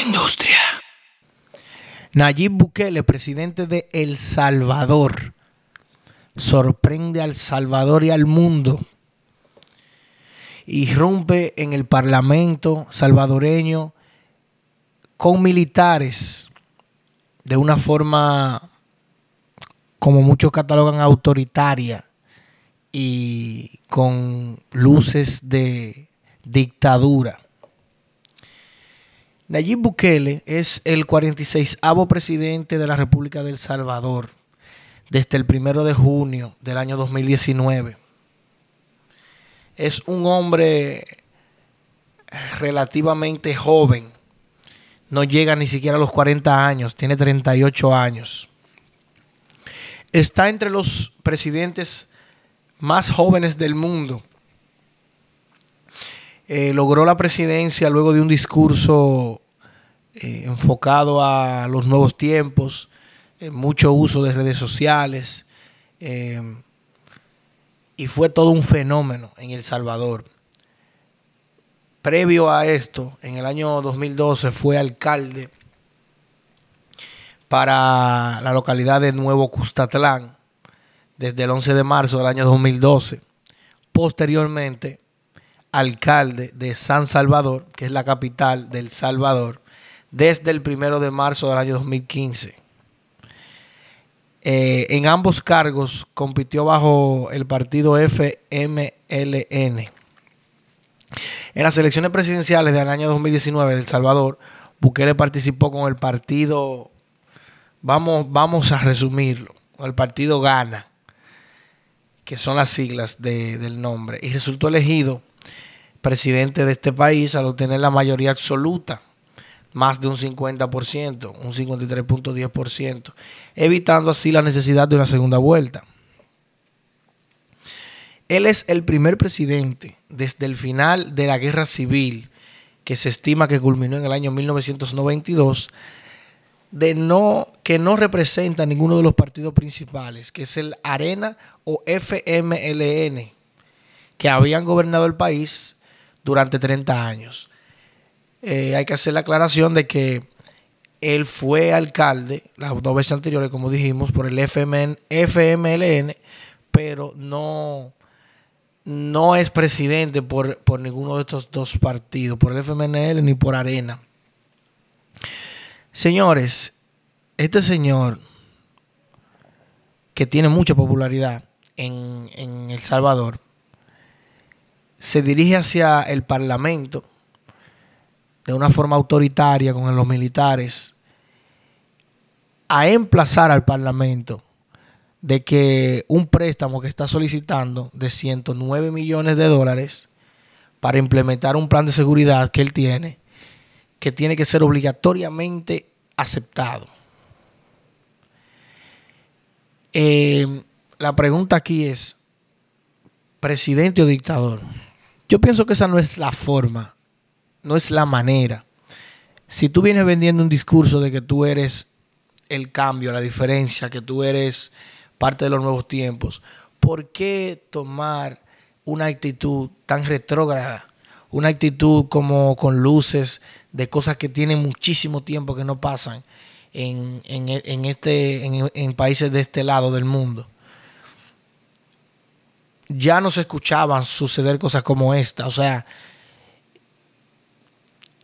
industria. Nayib Bukele, presidente de El Salvador, sorprende al Salvador y al mundo. Irrumpe en el Parlamento salvadoreño con militares de una forma, como muchos catalogan, autoritaria y con luces de dictadura. Nayib Bukele es el 46avo presidente de la República del Salvador desde el primero de junio del año 2019. Es un hombre relativamente joven, no llega ni siquiera a los 40 años, tiene 38 años. Está entre los presidentes más jóvenes del mundo. Eh, logró la presidencia luego de un discurso eh, enfocado a los nuevos tiempos, eh, mucho uso de redes sociales, y fue todo un fenómeno en El Salvador. Previo a esto, en el año 2012 fue alcalde para la localidad de Nuevo Custatlán desde el 11 de marzo del año 2012. Posteriormente, alcalde de San Salvador, que es la capital del Salvador, desde el 1 de marzo del año 2015. Eh, en ambos cargos compitió bajo el partido FMLN. En las elecciones presidenciales del año 2019 de El Salvador, Bukele participó con el partido, vamos, vamos a resumirlo, el partido Gana, que son las siglas del nombre, y resultó elegido presidente de este país al obtener la mayoría absoluta, más de un 50%, un 53.10%, evitando así la necesidad de una segunda vuelta. Él es el primer presidente desde el final de la guerra civil, que se estima que culminó en el año 1992, de no, que no representa ninguno de los partidos principales, que es el Arena o FMLN, que habían gobernado el país durante 30 años. Eh, hay que hacer la aclaración de que él fue alcalde las dos veces anteriores, como dijimos, por el FMLN, pero no, no es presidente por, por ninguno de estos dos partidos, por el FMLN ni por Arena. Señores, este señor que tiene mucha popularidad en, en, El Salvador, se dirige hacia el Parlamento de una forma autoritaria con los militares a emplazar al Parlamento de que un préstamo que está solicitando de 109 millones de dólares para implementar un plan de seguridad que él tiene, que tiene que ser obligatoriamente aceptado. Eh, la pregunta aquí es, presidente o dictador. Yo pienso que esa no es la forma, no es la manera. Si tú vienes vendiendo un discurso de que tú eres el cambio, la diferencia, que tú eres parte de los nuevos tiempos, ¿por qué tomar una actitud tan retrógrada? Una actitud como con luces de cosas que tienen muchísimo tiempo que no pasan en, este, en, países de este lado del mundo. Ya no se escuchaban suceder cosas como esta. O sea,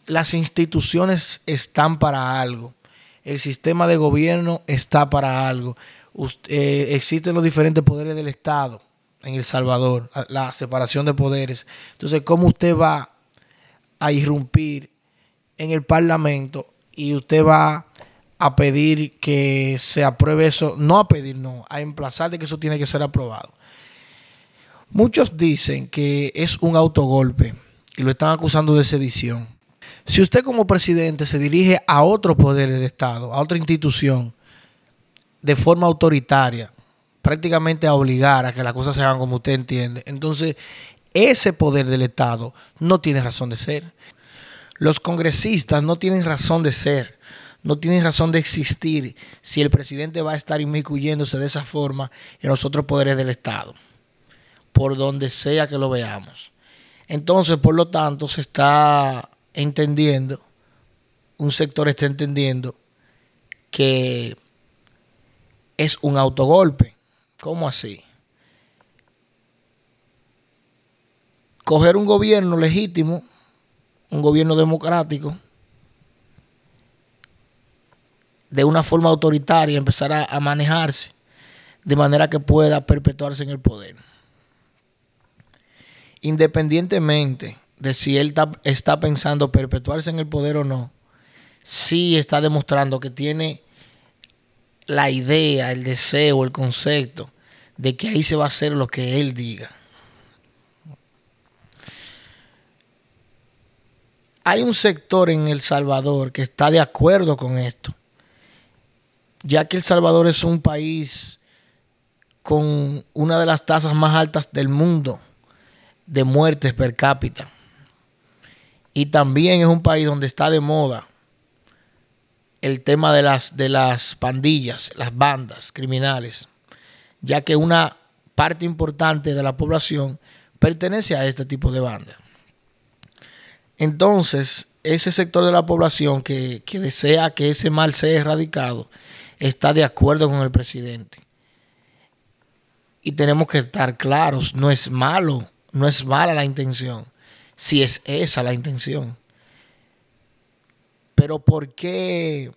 las instituciones están para algo. El sistema de gobierno está para algo. Eh, existen los diferentes poderes del Estado en El Salvador, la separación de poderes. Entonces, ¿cómo usted va a irrumpir en el Parlamento y usted va a pedir que se apruebe eso, no a pedir, no, a emplazar de que eso tiene que ser aprobado. Muchos dicen que es un autogolpe y lo están acusando de sedición. Si usted como presidente se dirige a otro poder del Estado, a otra institución, de forma autoritaria, prácticamente a obligar a que las cosas se hagan como usted entiende, entonces ese poder del Estado no tiene razón de ser. Los congresistas no tienen razón de ser, no tienen razón de existir si el presidente va a estar inmiscuyéndose de esa forma en los otros poderes del Estado, por donde sea que lo veamos. Entonces, por lo tanto, se está entendiendo un sector está entendiendo que es un autogolpe. ¿Cómo así? Coger un gobierno legítimo, un gobierno democrático, de una forma autoritaria, empezar a, manejarse de manera que pueda perpetuarse en el poder. Independientemente de si él está pensando perpetuarse en el poder o no, sí está demostrando que tiene la idea, el deseo, el concepto de que ahí se va a hacer lo que él diga. Hay un sector en El Salvador que está de acuerdo con esto, ya que El Salvador es un país con una de las tasas más altas del mundo de muertes per cápita. Y también es un país donde está de moda el tema de las, de las pandillas, las bandas criminales, ya que una parte importante de la población pertenece a este tipo de bandas. Entonces, ese sector de la población que, que desea que ese mal sea erradicado está de acuerdo con el presidente. Y tenemos que estar claros, no es malo, no es mala la intención, si es esa la intención. Pero ¿por qué,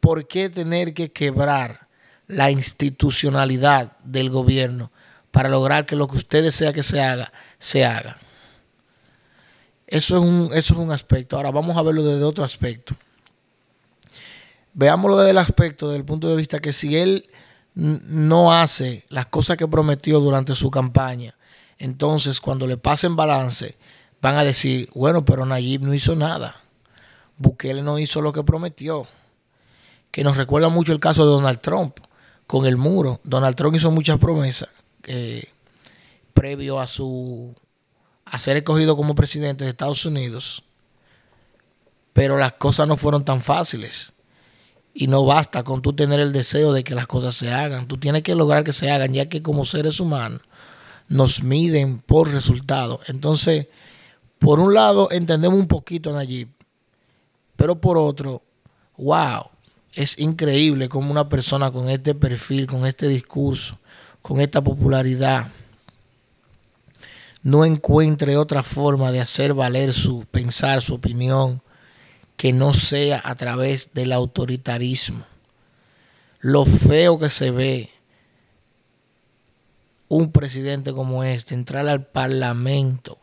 ¿por qué tener que quebrar la institucionalidad del gobierno para lograr que lo que usted desea que se haga, se haga? Eso es un, eso es un aspecto. Ahora vamos a verlo desde otro aspecto. Veámoslo desde el aspecto, desde el punto de vista que si él no hace las cosas que prometió durante su campaña, entonces cuando le pasen balance, van a decir, bueno, pero Nayib no hizo nada. Bukele no hizo lo que prometió. Que nos recuerda mucho el caso de Donald Trump con el muro. Donald Trump hizo muchas promesas eh, previo a su a ser escogido como presidente de Estados Unidos. Pero las cosas no fueron tan fáciles. Y no basta con tú tener el deseo de que las cosas se hagan. Tú tienes que lograr que se hagan, ya que como seres humanos nos miden por resultados. Entonces, por un lado, entendemos un poquito a Nayib, pero por otro, wow, es increíble como una persona con este perfil, con este discurso, con esta popularidad, no encuentre otra forma de hacer valer su pensar, su opinión, que no sea a través del autoritarismo. Lo feo que se ve un presidente como este entrar al parlamento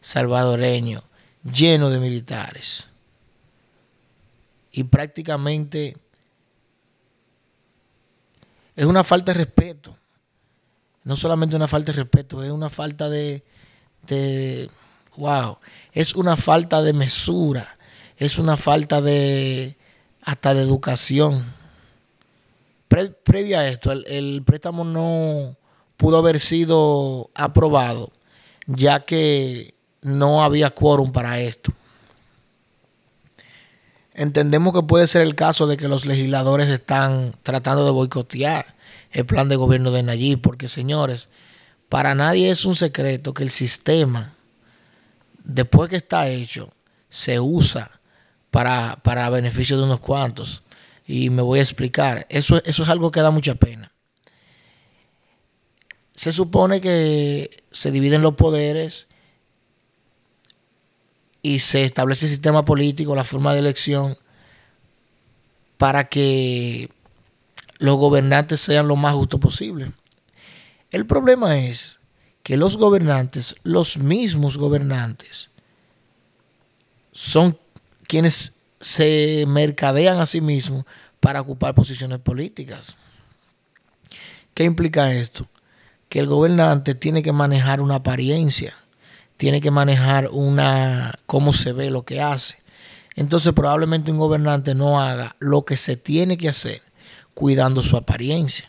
salvadoreño lleno de militares y prácticamente es una falta de respeto. No solamente una falta de respeto, es una falta de, wow, es una falta de mesura, es una falta de hasta de educación. previa a esto, el préstamo no pudo haber sido aprobado, ya que no había quórum para esto. Entendemos que puede ser el caso de que los legisladores están tratando de boicotear el plan de gobierno de Nayib, porque señores, para nadie es un secreto que el sistema, después que está hecho, se usa para, para beneficio de unos cuantos. Y me voy a explicar. Eso, eso es algo que da mucha pena se supone que se dividen los poderes y se establece el sistema político, la forma de elección, para que los gobernantes sean lo más justos posible. El problema es que los gobernantes, los mismos gobernantes, son quienes se mercadean a sí mismos para ocupar posiciones políticas. ¿Qué implica esto? Que el gobernante tiene que manejar una apariencia, tiene que manejar una cómo se ve lo que hace. Entonces probablemente un gobernante no haga lo que se tiene que hacer cuidando su apariencia.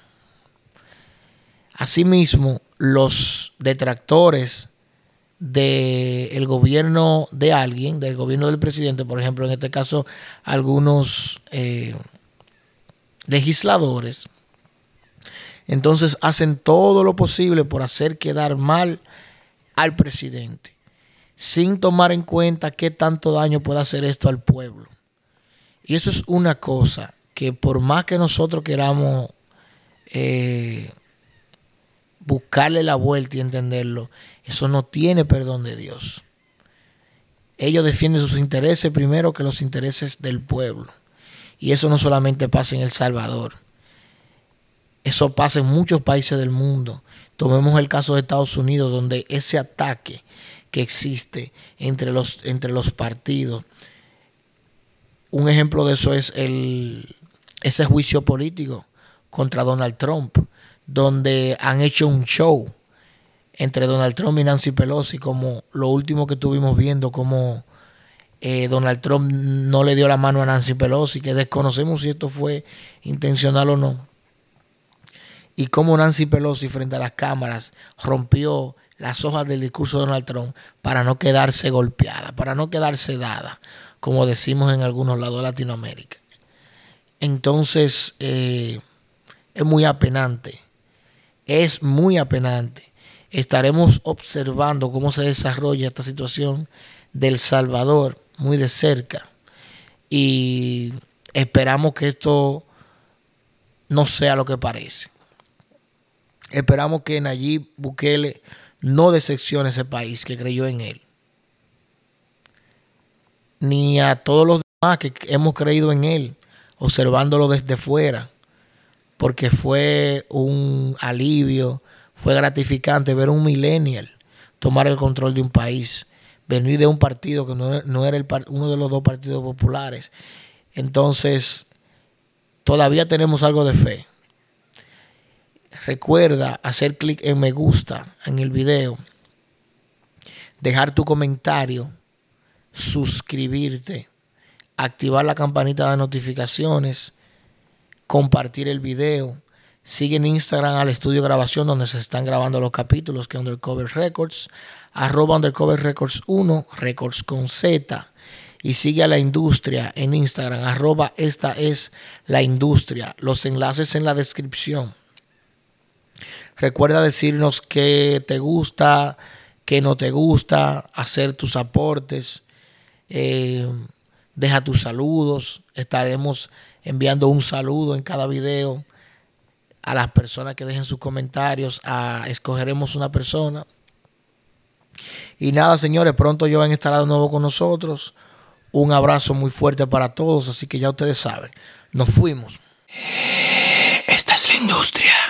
Asimismo, los detractores del gobierno de alguien, del gobierno del presidente, por ejemplo, en este caso algunos eh, legisladores, entonces hacen todo lo posible por hacer quedar mal al presidente. sin tomar en cuenta qué tanto daño puede hacer esto al pueblo. Y eso es una cosa que por más que nosotros queramos eh, buscarle la vuelta y entenderlo, eso no tiene perdón de Dios. Ellos defienden sus intereses primero que los intereses del pueblo. Y eso no solamente pasa en El Salvador. Eso pasa en muchos países del mundo. Tomemos el caso de Estados Unidos, donde ese ataque que existe entre los, entre los partidos. Un ejemplo de eso es el, ese juicio político contra Donald Trump, donde han hecho un show entre Donald Trump y Nancy Pelosi, como lo último que estuvimos viendo, como eh, Donald Trump no le dio la mano a Nancy Pelosi, que desconocemos si esto fue intencional o no. Y cómo Nancy Pelosi frente a las cámaras rompió las hojas del discurso de Donald Trump para no quedarse golpeada, para no quedarse dada, como decimos en algunos lados de Latinoamérica. Entonces, eh, es muy apenante, es muy apenante estaremos observando cómo se desarrolla esta situación del Salvador muy de cerca y esperamos que esto no sea lo que parece. Esperamos que Nayib Bukele no decepcione ese país que creyó en él. Ni a todos los demás que hemos creído en él, observándolo desde fuera, porque fue un alivio fue gratificante ver un millennial tomar el control de un país, venir de un partido que no, era el, uno de los dos partidos populares. Entonces, todavía tenemos algo de fe. Recuerda hacer clic en me gusta en el video, dejar tu comentario, suscribirte, activar la campanita de notificaciones, compartir el video Sigue en Instagram al estudio grabación donde se están grabando los capítulos que Undercover Records, arroba Undercover Records 1, Records con Z. Y sigue a la industria en Instagram, arroba esta es la industria. Los enlaces en la descripción. Recuerda decirnos qué te gusta, qué no te gusta, hacer tus aportes. Eh, deja tus saludos. Estaremos enviando un saludo en cada video a las personas que dejen sus comentarios, a, escogeremos una persona. Y nada, señores, pronto yo van a estar de nuevo con nosotros. Un abrazo muy fuerte para todos, así que ya ustedes saben, nos fuimos. Esta es la industria.